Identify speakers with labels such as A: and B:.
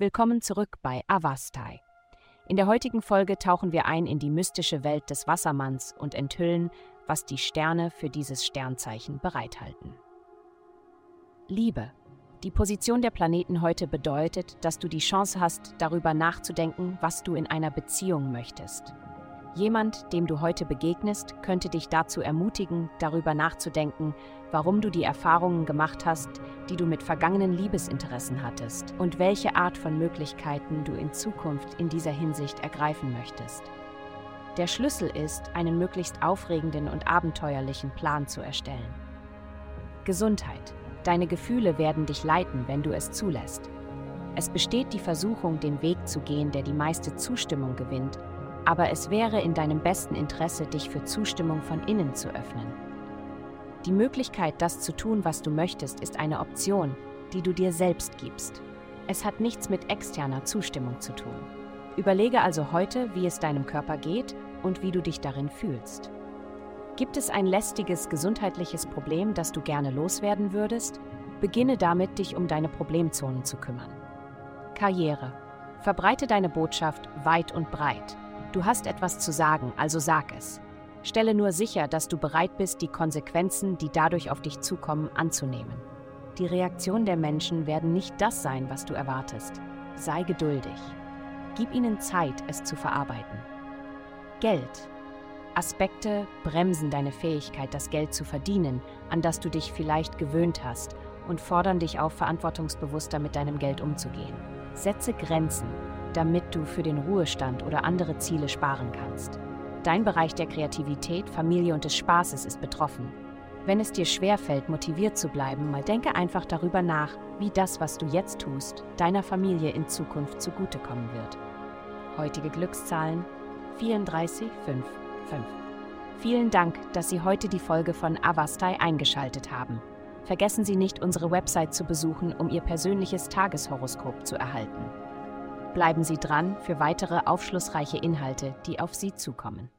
A: Willkommen zurück bei Avastai. In der heutigen Folge tauchen wir ein in die mystische Welt des Wassermanns und enthüllen, was die Sterne für dieses Sternzeichen bereithalten. Liebe. Die Position der Planeten heute bedeutet, dass du die Chance hast, darüber nachzudenken, was du in einer Beziehung möchtest. Jemand, dem du heute begegnest, könnte dich dazu ermutigen, darüber nachzudenken, warum du die Erfahrungen gemacht hast, die du mit vergangenen Liebesinteressen hattest und welche Art von Möglichkeiten du in Zukunft in dieser Hinsicht ergreifen möchtest. Der Schlüssel ist, einen möglichst aufregenden und abenteuerlichen Plan zu erstellen. Gesundheit. Deine Gefühle werden dich leiten, wenn du es zulässt. Es besteht die Versuchung, den Weg zu gehen, der die meiste Zustimmung gewinnt, aber es wäre in deinem besten Interesse, dich für Zustimmung von innen zu öffnen. Die Möglichkeit, das zu tun, was du möchtest, ist eine Option, die du dir selbst gibst. Es hat nichts mit externer Zustimmung zu tun. Überlege also heute, wie es deinem Körper geht und wie du dich darin fühlst. Gibt es ein lästiges gesundheitliches Problem, das du gerne loswerden würdest? Beginne damit, dich um deine Problemzonen zu kümmern. Karriere. Verbreite deine Botschaft weit und breit. Du hast etwas zu sagen, also sag es. Stelle nur sicher, dass du bereit bist, die Konsequenzen, die dadurch auf dich zukommen, anzunehmen. Die Reaktionen der Menschen werden nicht das sein, was du erwartest. Sei geduldig. Gib ihnen Zeit, es zu verarbeiten. Geld. Aspekte bremsen deine Fähigkeit, das Geld zu verdienen, an das du dich vielleicht gewöhnt hast, und fordern dich auf, verantwortungsbewusster mit deinem Geld umzugehen. Setze Grenzen damit du für den Ruhestand oder andere Ziele sparen kannst. Dein Bereich der Kreativität, Familie und des Spaßes ist betroffen. Wenn es dir schwerfällt, motiviert zu bleiben, mal denke einfach darüber nach, wie das, was du jetzt tust, deiner Familie in Zukunft zugutekommen wird. Heutige Glückszahlen 34555. Vielen Dank, dass Sie heute die Folge von Avastai eingeschaltet haben. Vergessen Sie nicht, unsere Website zu besuchen, um Ihr persönliches Tageshoroskop zu erhalten. Bleiben Sie dran für weitere aufschlussreiche Inhalte, die auf Sie zukommen.